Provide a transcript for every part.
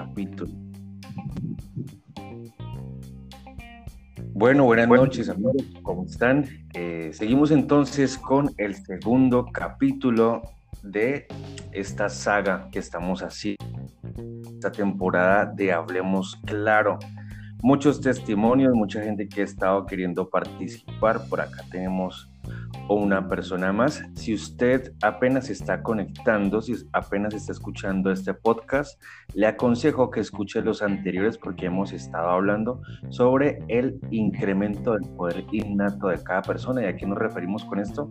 capítulo. Bueno, buenas noches amigos, ¿cómo están? Eh, seguimos entonces con el segundo capítulo de esta saga que estamos haciendo, esta temporada de Hablemos Claro. Muchos testimonios, mucha gente que ha estado queriendo participar. Por acá tenemos o una persona más. Si usted apenas está conectando, si apenas está escuchando este podcast, le aconsejo que escuche los anteriores porque hemos estado hablando sobre el incremento del poder innato de cada persona. ¿Y a qué nos referimos con esto?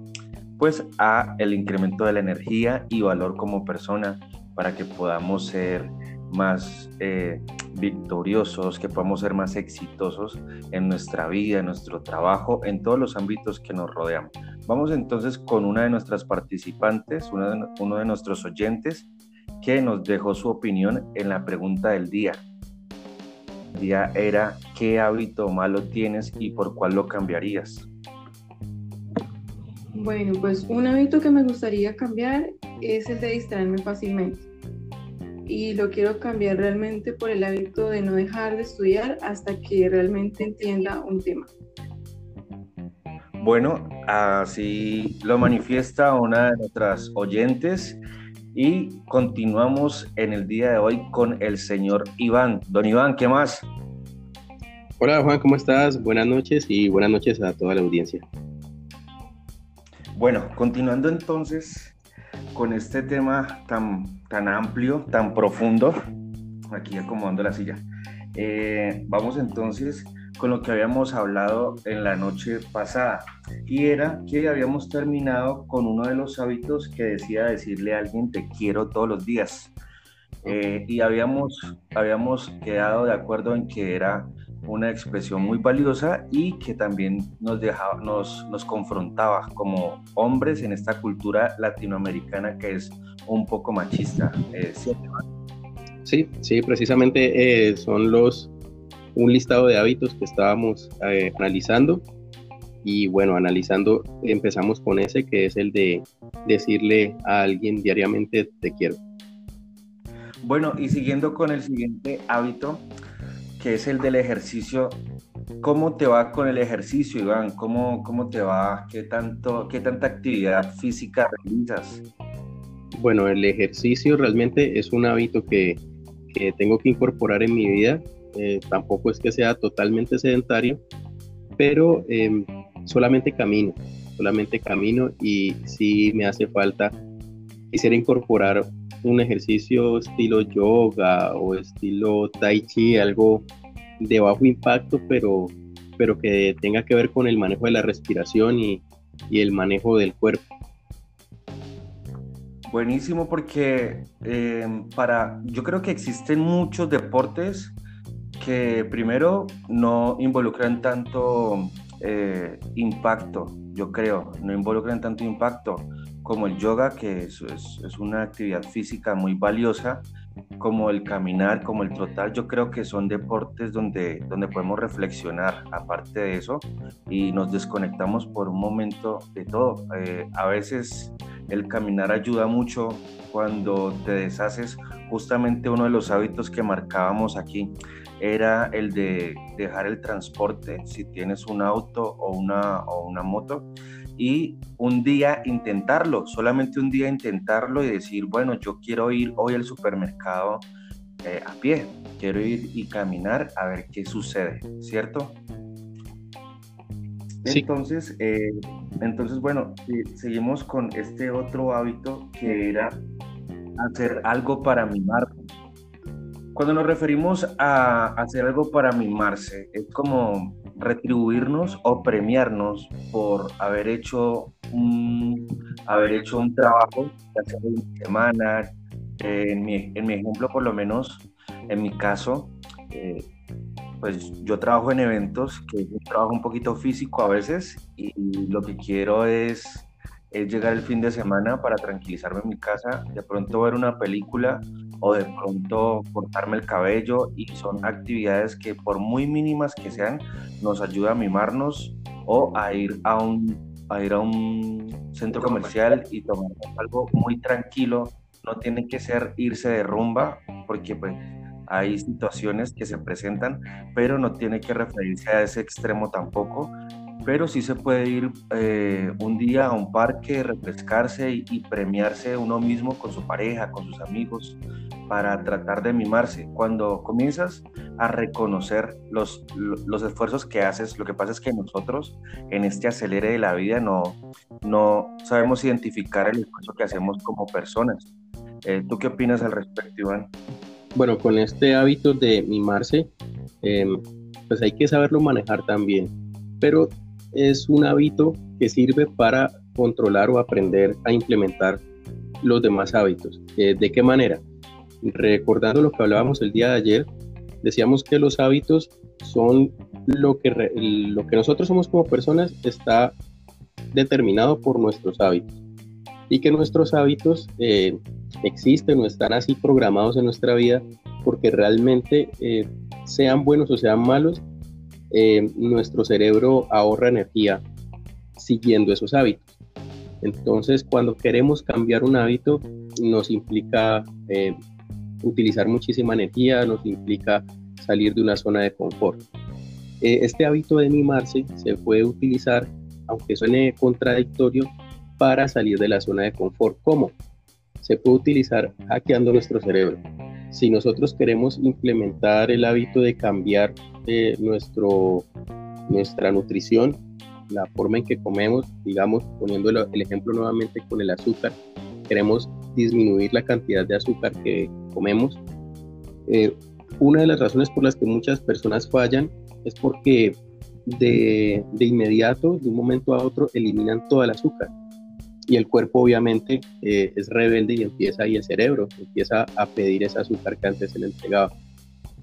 Pues a el incremento de la energía y valor como persona para que podamos ser más eh, victoriosos, que podamos ser más exitosos en nuestra vida, en nuestro trabajo, en todos los ámbitos que nos rodean. Vamos entonces con una de nuestras participantes, uno de, nuestros oyentes, que nos dejó su opinión en la pregunta del día. El día era, ¿qué hábito malo tienes y por cuál lo cambiarías? Bueno, pues un hábito que me gustaría cambiar es el de distraerme fácilmente. Y lo quiero cambiar realmente por el hábito de no dejar de estudiar hasta que realmente entienda un tema. Bueno, así lo manifiesta una de nuestras oyentes y continuamos en el día de hoy con el señor Iván. Don Iván, ¿qué más? Hola Juan, ¿cómo estás? Buenas noches y buenas noches a toda la audiencia. Bueno, continuando entonces con este tema tan, tan amplio, tan profundo, aquí acomodando la silla, eh, vamos entonces con lo que habíamos hablado en la noche pasada. Y era que habíamos terminado con uno de los hábitos que decía decirle a alguien te quiero todos los días. Eh, y habíamos, habíamos quedado de acuerdo en que era una expresión muy valiosa y que también nos, dejaba, nos, nos confrontaba como hombres en esta cultura latinoamericana que es un poco machista. Eh, ¿sí? sí, precisamente eh, son los un listado de hábitos que estábamos eh, analizando y bueno, analizando empezamos con ese que es el de decirle a alguien diariamente te quiero. Bueno, y siguiendo con el siguiente hábito, que es el del ejercicio, ¿cómo te va con el ejercicio, Iván? ¿Cómo, cómo te va? ¿Qué, tanto, ¿Qué tanta actividad física realizas? Bueno, el ejercicio realmente es un hábito que, que tengo que incorporar en mi vida eh, tampoco es que sea totalmente sedentario, pero em, solamente camino, solamente camino y si me hace falta, quisiera incorporar un ejercicio estilo yoga o estilo tai chi, algo de bajo impacto, pero, pero que tenga que ver con el manejo de la respiración y, y el manejo del cuerpo. Buenísimo porque em, para, yo creo que existen muchos deportes que primero no involucran tanto eh, impacto, yo creo, no involucran tanto impacto como el yoga, que es, es, una actividad física muy valiosa, como el caminar, como el trotar, yo creo que son deportes donde, donde podemos reflexionar aparte de eso y nos desconectamos por un momento de todo. Eh, a veces el caminar ayuda mucho cuando te deshaces justamente uno de los hábitos que marcábamos aquí era el de dejar el transporte, si tienes un auto o una, o una moto, y un día intentarlo, solamente un día intentarlo y decir, bueno, yo quiero ir hoy al supermercado eh, a pie, quiero ir y caminar a ver qué sucede, ¿cierto? Entonces, eh, entonces, bueno, seguimos con este otro hábito que era hacer algo para mimar cuando nos referimos a hacer algo para mimarse, es como retribuirnos o premiarnos por haber hecho un, haber hecho un trabajo, hace una semana, en, mi, en, mi, ejemplo por lo menos, en mi caso, eh, pues yo trabajo en eventos, que es un trabajo un poquito físico a veces, y lo que quiero es es llegar el fin de semana para tranquilizarme en mi casa, de pronto ver una película o de pronto cortarme el cabello y son actividades que por muy mínimas que sean nos ayuda a mimarnos o a ir a un, a ir a un centro comercial. y tomar algo muy tranquilo, no tiene que ser irse de rumba porque pues hay situaciones que se presentan, pero no tiene que referirse a ese extremo tampoco, pero sí se puede ir eh, un día a un parque, refrescarse y, premiarse uno mismo con su pareja, con sus amigos, para tratar de mimarse. Cuando comienzas a reconocer los, los esfuerzos que haces, lo que pasa es que nosotros en este acelere de la vida no, no sabemos identificar el esfuerzo que hacemos como personas. Eh, ¿Tú qué opinas al respecto, Iván? Bueno, con este hábito de mimarse, em, pues hay que saberlo manejar también. Pero es un hábito que sirve para controlar o aprender a implementar los demás hábitos. Eh, ¿De qué manera? Recordando lo que hablábamos el día de ayer, decíamos que los hábitos son lo que, lo que nosotros somos como personas está determinado por nuestros hábitos y que nuestros hábitos eh, existen o están así programados en nuestra vida porque realmente eh, sean buenos o sean malos, eh, nuestro cerebro ahorra energía siguiendo esos hábitos. Entonces, cuando queremos cambiar un hábito, nos implica eh, utilizar muchísima energía, nos implica salir de una zona de confort. este hábito de mimarse se puede utilizar, aunque suene contradictorio, para salir de la zona de confort. ¿Cómo? Se puede utilizar hackeando nuestro cerebro. Si nosotros queremos implementar el hábito de cambiar nuestro, nuestra nutrición, la forma en que comemos, digamos, poniendo el ejemplo nuevamente con el azúcar, queremos disminuir la cantidad de azúcar que comemos. Eh, una de las razones por las que muchas personas fallan es porque de, de, inmediato, de un momento a otro, eliminan todo el azúcar y el cuerpo obviamente eh, es rebelde y empieza ahí el cerebro, empieza a pedir ese azúcar que antes se le entregaba.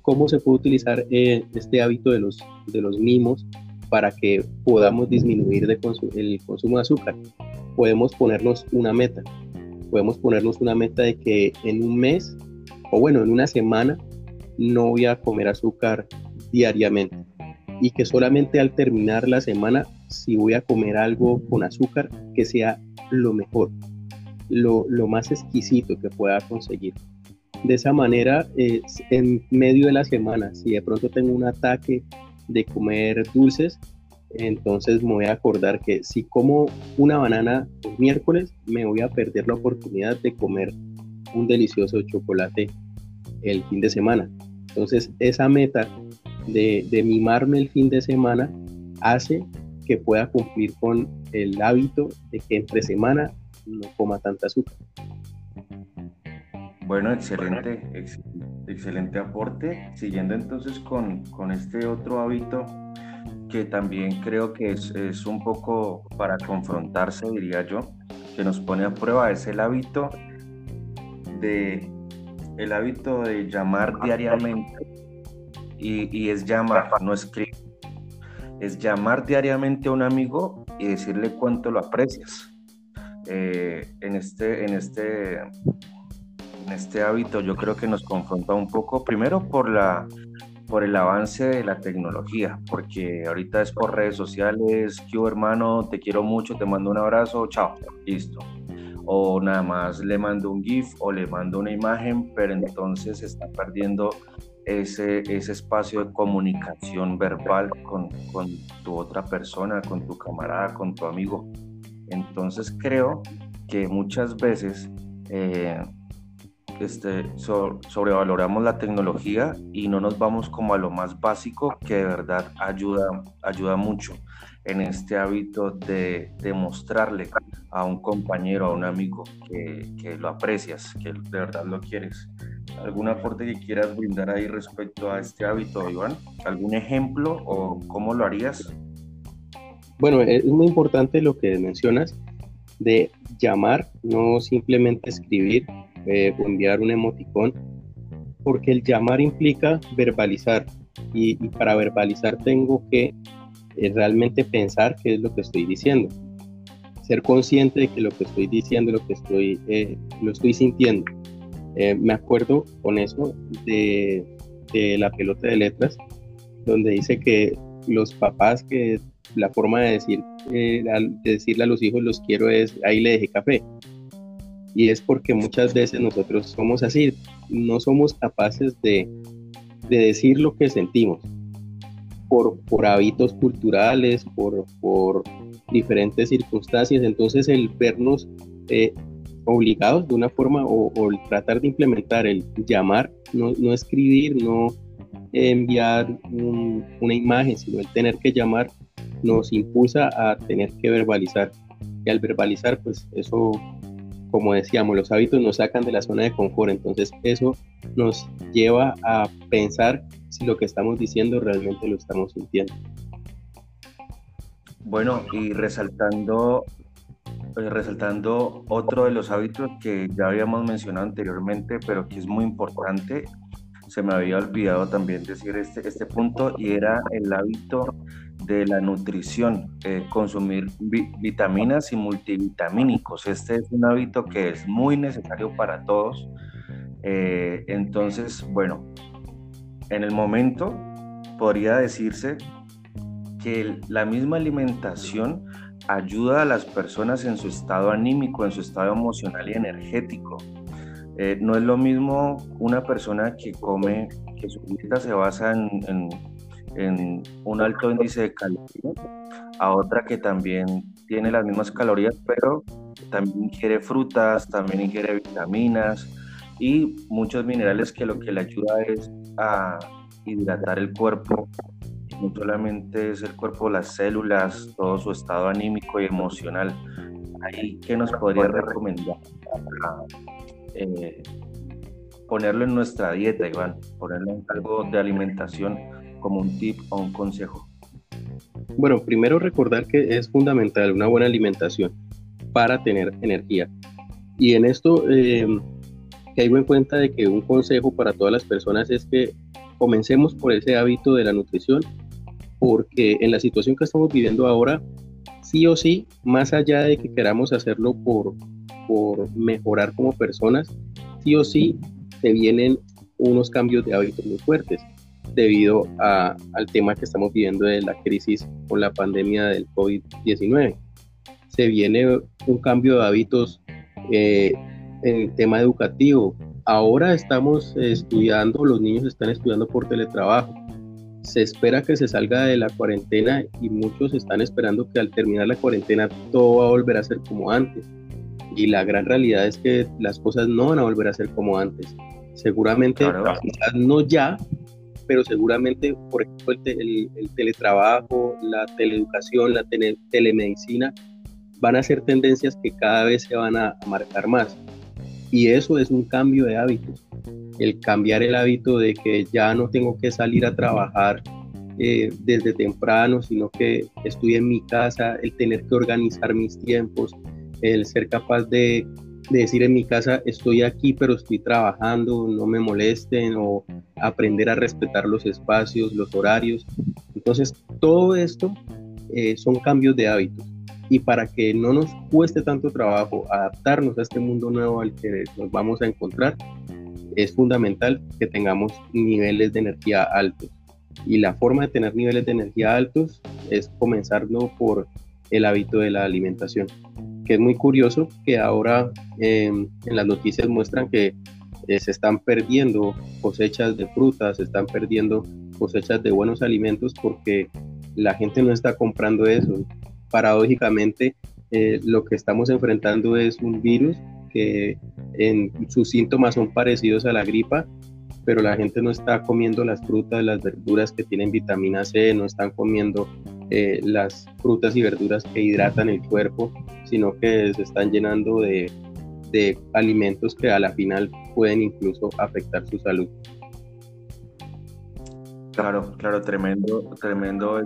¿Cómo se puede utilizar eh, este hábito de los, de los mimos para que podamos disminuir el consumo de azúcar? Podemos ponernos una meta, podemos ponernos una meta de que en un mes o bueno, en una semana no voy a comer azúcar diariamente y que solamente al terminar la semana, si voy a comer algo con azúcar, que sea lo mejor, lo, más exquisito que pueda conseguir. De esa manera, en medio de la semana, si de pronto tengo un ataque de comer dulces, entonces me voy a acordar que si como una banana el miércoles, me voy a perder la oportunidad de comer un delicioso chocolate el fin de semana. Entonces, esa meta de, de mimarme el fin de semana hace que pueda cumplir con el hábito de que entre semana no coma tanta azúcar. Bueno, excelente, excelente aporte. Siguiendo entonces con, con, este otro hábito que también creo que es, es, un poco para confrontarse, diría yo, que nos pone a prueba, es el hábito de, el hábito de llamar diariamente y, y es llamar, no escribir es llamar diariamente a un amigo y decirle cuánto lo aprecias. Eh, en, este, en, este, en este hábito yo creo que nos confronta un poco, primero por, la, por el avance de la tecnología, porque ahorita es por redes sociales, que hermano, te quiero mucho, te mando un abrazo, chao, listo. O nada más le mando un GIF o le mando una imagen, pero entonces está perdiendo ese, ese espacio de comunicación verbal con, con, tu otra persona, con tu camarada, con tu amigo. Entonces creo que muchas veces eh, este, sobrevaloramos la tecnología y no nos vamos como a lo más básico que de verdad ayuda, ayuda mucho en este hábito de demostrarle a un compañero, a un amigo que, que lo aprecias, que de verdad lo quieres. ¿Algún aporte que quieras brindar ahí respecto a este hábito, Iván? ¿Algún ejemplo o cómo lo harías? Bueno, es muy importante lo que mencionas de llamar, no simplemente escribir eh, o enviar un emoticón, porque el llamar implica verbalizar y, para verbalizar tengo que eh, realmente pensar qué es lo que estoy diciendo, ser consciente de que lo que estoy diciendo, lo que estoy, eh, lo estoy sintiendo. Eh, me acuerdo con eso de, la pelota de letras, donde dice que los papás que la forma de, decir, eh, de decirle a los hijos los quiero es ahí le dejé café. Y es porque muchas veces nosotros somos así, no somos capaces de, de decir lo que sentimos por, por hábitos culturales, por, por diferentes circunstancias. Entonces el vernos eh, obligados de una forma o, el tratar de implementar el llamar, no, no escribir, no enviar una imagen, sino el tener que llamar, nos impulsa a tener que verbalizar. Y al verbalizar, pues eso, como decíamos, los hábitos nos sacan de la zona de confort, entonces eso nos lleva a pensar si lo que estamos diciendo realmente lo estamos sintiendo. Bueno, y resaltando, eh, resaltando otro de los hábitos que ya habíamos mencionado anteriormente, pero que es muy importante, se me había olvidado también decir este, este punto, y era el hábito de la nutrición, eh, consumir vitaminas y multivitamínicos. Este es un hábito que es muy necesario para todos. Eh, entonces, bueno, en el momento podría decirse que la misma alimentación ayuda a las personas en su estado anímico, en su estado emocional y energético. Eh, no es lo mismo una persona que come, que su dieta se basa en, un alto índice de calorías, a otra que también tiene las mismas calorías, pero también ingiere frutas, también ingiere vitaminas y muchos minerales que lo que le ayuda es a hidratar el cuerpo no solamente es el cuerpo, las células, todo su estado anímico y emocional. Ahí, ¿qué nos podría recomendar? Eh, ponerlo en nuestra dieta, Iván, ponerlo en algo de alimentación como un tip o un consejo. Bueno, primero recordar que es fundamental una buena alimentación para tener energía. Y en esto eh, caigo en cuenta de que un consejo para todas las personas es que comencemos por ese hábito de la nutrición porque en la situación que estamos viviendo ahora, sí o sí, más allá de que queramos hacerlo por, por mejorar como personas, sí o sí se vienen unos cambios de hábitos muy fuertes debido al tema que estamos viviendo de la crisis con la pandemia del COVID-19. Se viene un cambio de hábitos eh, en el tema educativo. Ahora estamos estudiando, los niños están estudiando por teletrabajo se espera que se salga de la cuarentena y muchos están esperando que al terminar la cuarentena todo va a volver a ser como antes. Y la gran realidad es que las cosas no van a volver a ser como antes. Seguramente, no ya, pero seguramente, por ejemplo, el, teletrabajo, la teleeducación, la telemedicina, van a ser tendencias que cada vez se van a marcar más. Y eso es un cambio de hábitos el cambiar el hábito de que ya no tengo que salir a trabajar eh, desde temprano, sino que estoy en mi casa, el tener que organizar mis tiempos, el ser capaz de, decir en mi casa estoy aquí pero estoy trabajando, no me molesten o aprender a respetar los espacios, los horarios. Entonces, todo esto eh, son cambios de hábitos. Y para que no nos cueste tanto trabajo adaptarnos a este mundo nuevo al que nos vamos a encontrar, es fundamental que tengamos niveles de energía altos. Y la forma de tener niveles de energía altos es comenzarlo por el hábito de la alimentación, que es muy curioso que ahora em, en las noticias muestran que eh, se están perdiendo cosechas de frutas, se están perdiendo cosechas de buenos alimentos porque la gente no está comprando eso. Paradójicamente, eh, lo que estamos enfrentando es un virus que en sus síntomas son parecidos a la gripa, pero la gente no está comiendo las frutas, las verduras que tienen vitamina C, no están comiendo eh, las frutas y verduras que hidratan el cuerpo, sino que se están llenando de, de alimentos que a la final pueden incluso afectar su salud. Claro, claro, tremendo, tremendo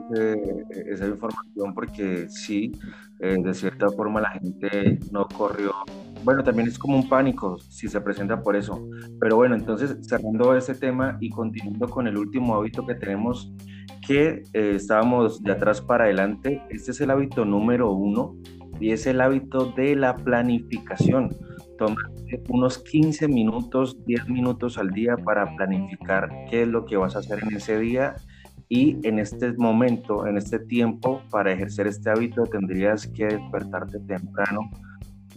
esa información porque sí, eh, de cierta forma la gente no corrió bueno, también es como un pánico si se presenta por eso. Pero bueno, entonces cerrando ese tema y continuando con el último hábito que tenemos, que eh, estábamos de atrás para adelante, este es el hábito número uno y es el hábito de la planificación. Toma unos 15 minutos, 10 minutos al día para planificar qué es lo que vas a hacer en ese día y en este momento, en este tiempo, para ejercer este hábito tendrías que despertarte temprano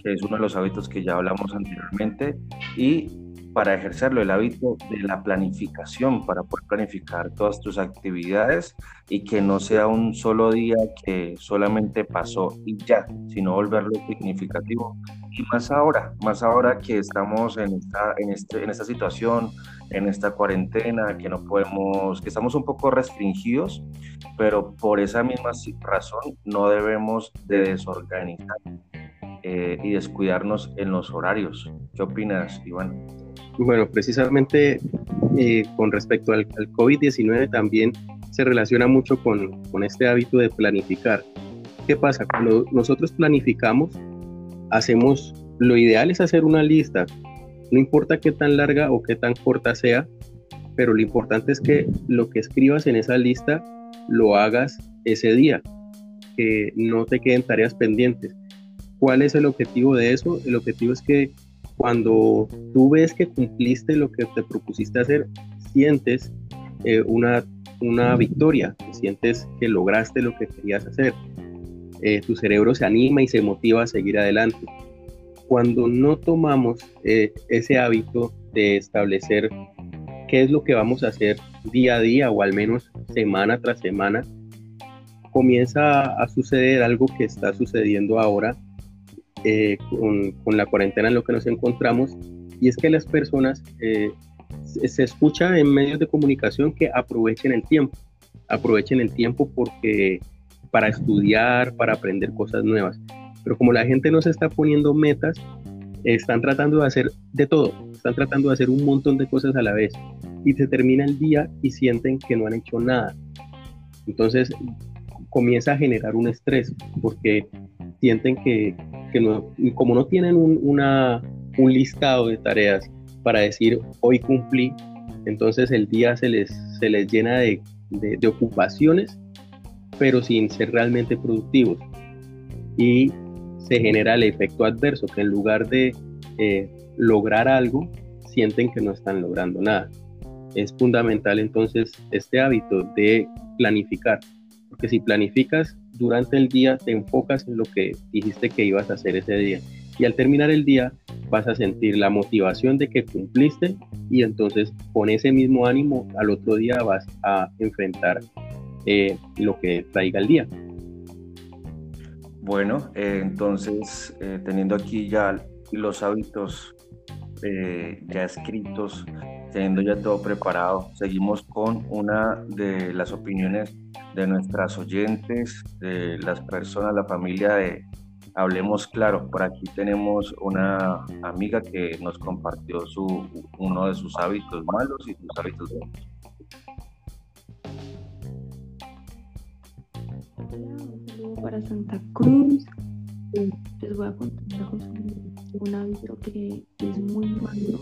es uno de los hábitos que ya hablamos anteriormente, y para ejercerlo, el hábito de la planificación, para poder planificar todas tus actividades y que no sea un solo día que solamente pasó y ya, sino volverlo significativo. Y más ahora, más ahora que estamos en esta, en este, en esta situación, en esta cuarentena, que no podemos, que estamos un poco restringidos, pero por esa misma razón no debemos de desorganizar eh, y descuidarnos en los horarios. ¿Qué opinas, Iván? Bueno, precisamente eh, con respecto al, COVID-19 también se relaciona mucho con, con, este hábito de planificar. ¿Qué pasa? Cuando nosotros planificamos, hacemos, lo ideal es hacer una lista, no importa qué tan larga o qué tan corta sea, pero lo importante es que lo que escribas en esa lista lo hagas ese día, que no te queden tareas pendientes. ¿Cuál es el objetivo de eso? El objetivo es que cuando tú ves que cumpliste lo que te propusiste hacer, sientes eh, una, una victoria, sientes que lograste lo que querías hacer. Eh, tu cerebro se anima y se motiva a seguir adelante. Cuando no tomamos eh, ese hábito de establecer qué es lo que vamos a hacer día a día o al menos semana tras semana, comienza a suceder algo que está sucediendo ahora eh, con, la cuarentena en lo que nos encontramos, y es que las personas eh, se, escucha en medios de comunicación que aprovechen el tiempo, aprovechen el tiempo porque para estudiar, para aprender cosas nuevas. Pero como la gente no se está poniendo metas, están tratando de hacer de todo, están tratando de hacer un montón de cosas a la vez y se termina el día y sienten que no han hecho nada. Entonces comienza a generar un estrés porque sienten que, como no tienen un, una, un listado de tareas para decir hoy cumplí, entonces el día se les, se les llena de, ocupaciones, pero sin ser realmente productivos. Y se genera el efecto adverso, que en lugar de eh, lograr algo, sienten que no están logrando nada. Es fundamental entonces este hábito de planificar, porque si planificas durante el día te enfocas en lo que dijiste que ibas a hacer ese día. Y al terminar el día vas a sentir la motivación de que cumpliste y entonces con ese mismo ánimo al otro día vas a enfrentar eh, lo que traiga el día. Bueno, eh, entonces eh, teniendo aquí ya los hábitos ya escritos, teniendo ya todo preparado, seguimos con una de las opiniones de nuestras oyentes, de las personas, la familia de Hablemos Claro. Por aquí tenemos una amiga que nos compartió su, uno de sus hábitos malos y sus hábitos buenos. para Santa Cruz. Les voy a contar un hábito que es muy malo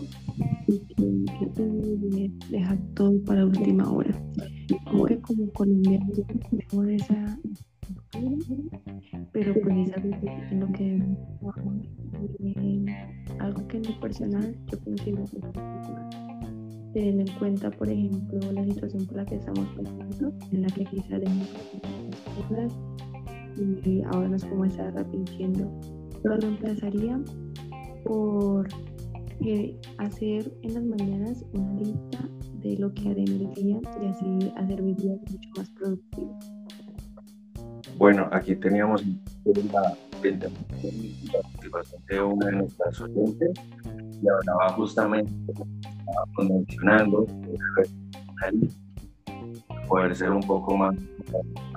y que, que todo para última hora. Que como colombianos tenemos esa pero precisamente en lo que algo que en lo personal yo considero teniendo en cuenta por ejemplo la situación por la que estamos pasando en la que quizás dejamos y ahora nos como estar arrepintiendo. Lo reemplazaría por hacer en las mañanas una lista de lo que haré en el día y así hacer mi día mucho más productivo. Bueno, aquí teníamos la participación de una de nuestras oyentes y hablaba justamente, mencionando, poder ser un poco más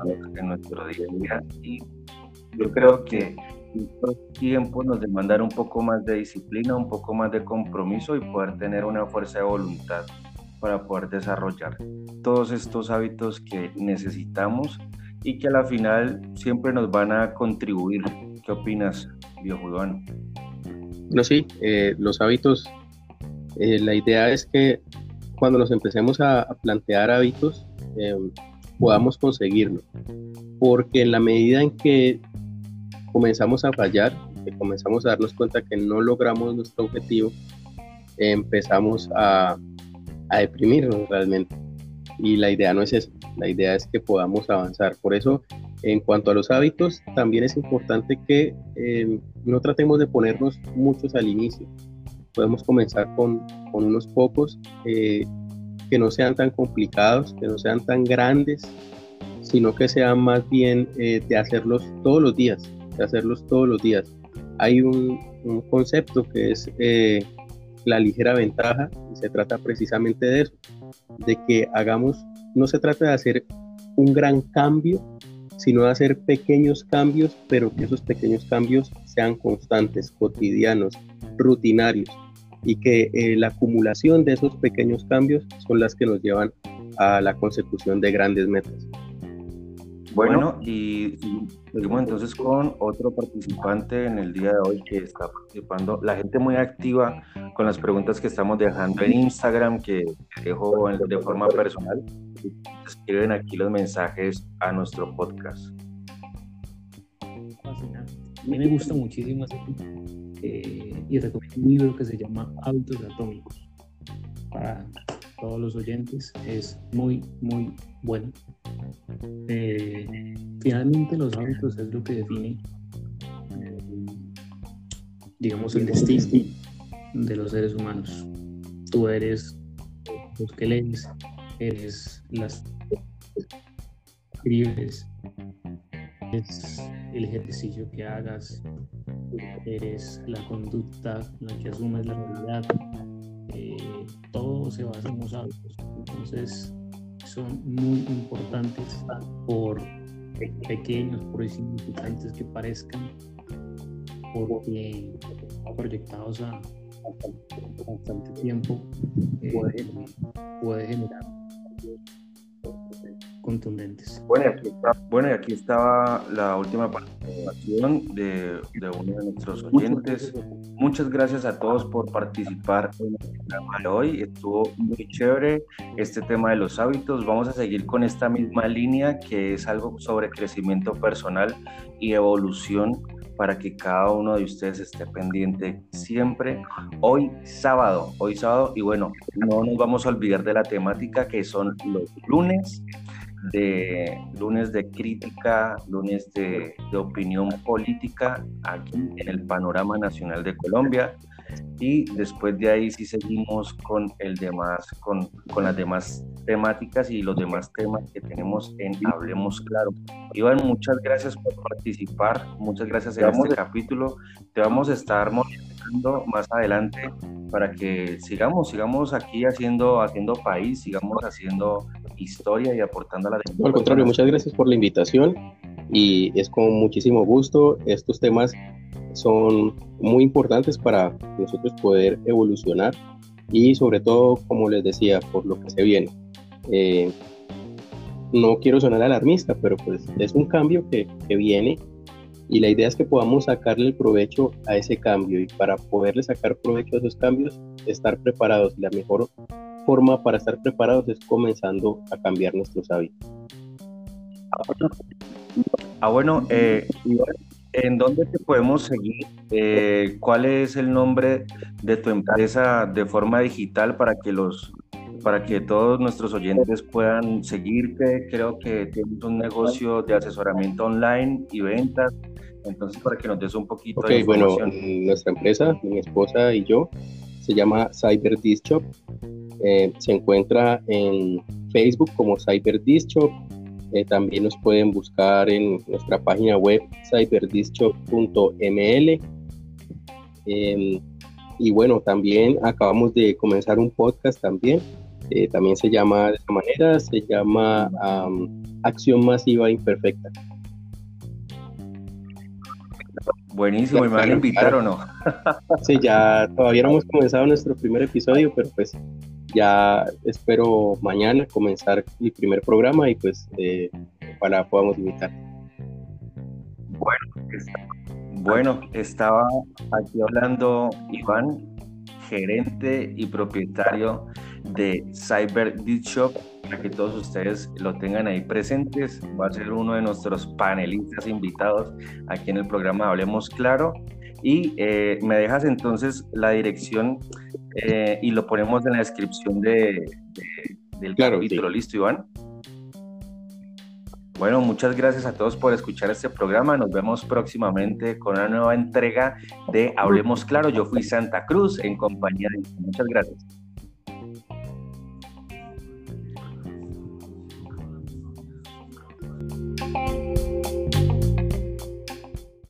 en nuestro día a día y yo creo que estos tiempos nos demandan un poco más de disciplina, un poco más de compromiso y poder tener una fuerza de voluntad para poder desarrollar todos estos hábitos que necesitamos y que a la final siempre nos van a contribuir. ¿Qué opinas, viejo? No, sí, eh, los hábitos, eh, la idea es que cuando nos empecemos a, plantear hábitos, em, podamos conseguirlo. Porque en la medida en que comenzamos a fallar, que comenzamos a darnos cuenta que no logramos nuestro objetivo, empezamos a, a deprimirnos realmente. Y la idea no es eso, la idea es que podamos avanzar. Por eso, en cuanto a los hábitos, también es importante que eh, no tratemos de ponernos muchos al inicio, podemos comenzar con, con unos pocos eh, que no sean tan complicados, que no sean tan grandes, sino que sean más bien eh, de hacerlos todos los días, hacerlos todos los días. Hay un, concepto que es eh, la ligera ventaja y se trata precisamente de eso, de que hagamos, no se trata de hacer un gran cambio, sino de hacer pequeños cambios, pero que esos pequeños cambios sean constantes, cotidianos, rutinarios, y que eh, la acumulación de esos pequeños cambios son las que nos llevan a la consecución de grandes metas. Bueno, y, seguimos entonces con otro participante en el día de hoy que está participando. La gente muy activa con las preguntas que estamos dejando en Instagram, que dejo de forma personal. Escriben aquí los mensajes a nuestro podcast. A mí me gusta muchísimo eh, y recomiendo un libro que se llama Hábitos Atómicos para todos los oyentes. Es muy, muy bueno. Eh, finalmente los hábitos es lo que define, eh, digamos, el destino de los seres humanos. Tú eres los que lees, eres las escribes, es el ejercicio que hagas, eres la conducta la que asumes la realidad. Todo se basa en los hábitos. Entonces, son muy importantes por pequeños, por insignificantes que parezcan, porque proyectados a, bastante tiempo eh, puede generar contundentes. Bueno, aquí bueno, y aquí estaba la última participación de, de, uno de nuestros oyentes. Muchas gracias a todos por participar en el programa de hoy. Estuvo muy chévere este tema de los hábitos. Vamos a seguir con esta misma línea que es algo sobre crecimiento personal y evolución para que cada uno de ustedes esté pendiente siempre. Hoy sábado, hoy sábado, y bueno, no nos vamos a olvidar de la temática que son los lunes de lunes de crítica, lunes de, opinión política aquí en el panorama nacional de Colombia y después de ahí sí seguimos con el demás, con, con, las demás temáticas y los demás temas que tenemos en Hablemos Claro. Iván, muchas gracias por participar, muchas gracias en este capítulo. Te vamos a estar monitoreando más adelante para que sigamos, sigamos aquí haciendo, haciendo país, sigamos haciendo historia y aportando a la Al contrario, muchas gracias por la invitación y es con muchísimo gusto. Estos temas son muy importantes para nosotros poder evolucionar y sobre todo, como les decía, por lo que se viene. Eh, no quiero sonar alarmista, pero pues es un cambio que, que viene y la idea es que podamos sacarle el provecho a ese cambio y para poderle sacar provecho a esos cambios, estar preparados. La mejor forma para estar preparados es comenzando a cambiar nuestros hábitos. Ah, bueno, eh, ¿en dónde te podemos seguir? Eh, ¿Cuál es el nombre de tu empresa de forma digital para que los para que todos nuestros oyentes puedan seguirte? Creo que tienes un negocio de asesoramiento online y ventas. Entonces, para que nos des un poquito de información. bueno, nuestra empresa, mi esposa y yo, se llama Cyber Disc Shop. Eh, se encuentra en Facebook como Cyber Disc Shop. Eh, también nos pueden buscar en nuestra página web cyberdiscshop.ml. Em, y bueno, también acabamos de comenzar un podcast también. Eh, también se llama de esta manera, se llama Acción Masiva Imperfecta. Buenísimo, ¿y me van a invitar o no? sí, ya todavía no hemos comenzado nuestro primer episodio, pero pues ya espero mañana comenzar mi primer programa y pues eh, ojalá podamos invitar. Bueno, bueno, estaba aquí hablando Iván, gerente y propietario de Cyber Shop, para que todos ustedes lo tengan ahí presentes. Va a ser uno de nuestros panelistas invitados aquí en el programa Hablemos Claro. Y eh, me dejas entonces la dirección eh, y lo ponemos en la descripción de, del capítulo. ¿Listo, Iván? Bueno, muchas gracias a todos por escuchar este programa. Nos vemos próximamente con una nueva entrega de Hablemos Claro. Yo fui Santa Cruz en compañía de... Muchas gracias.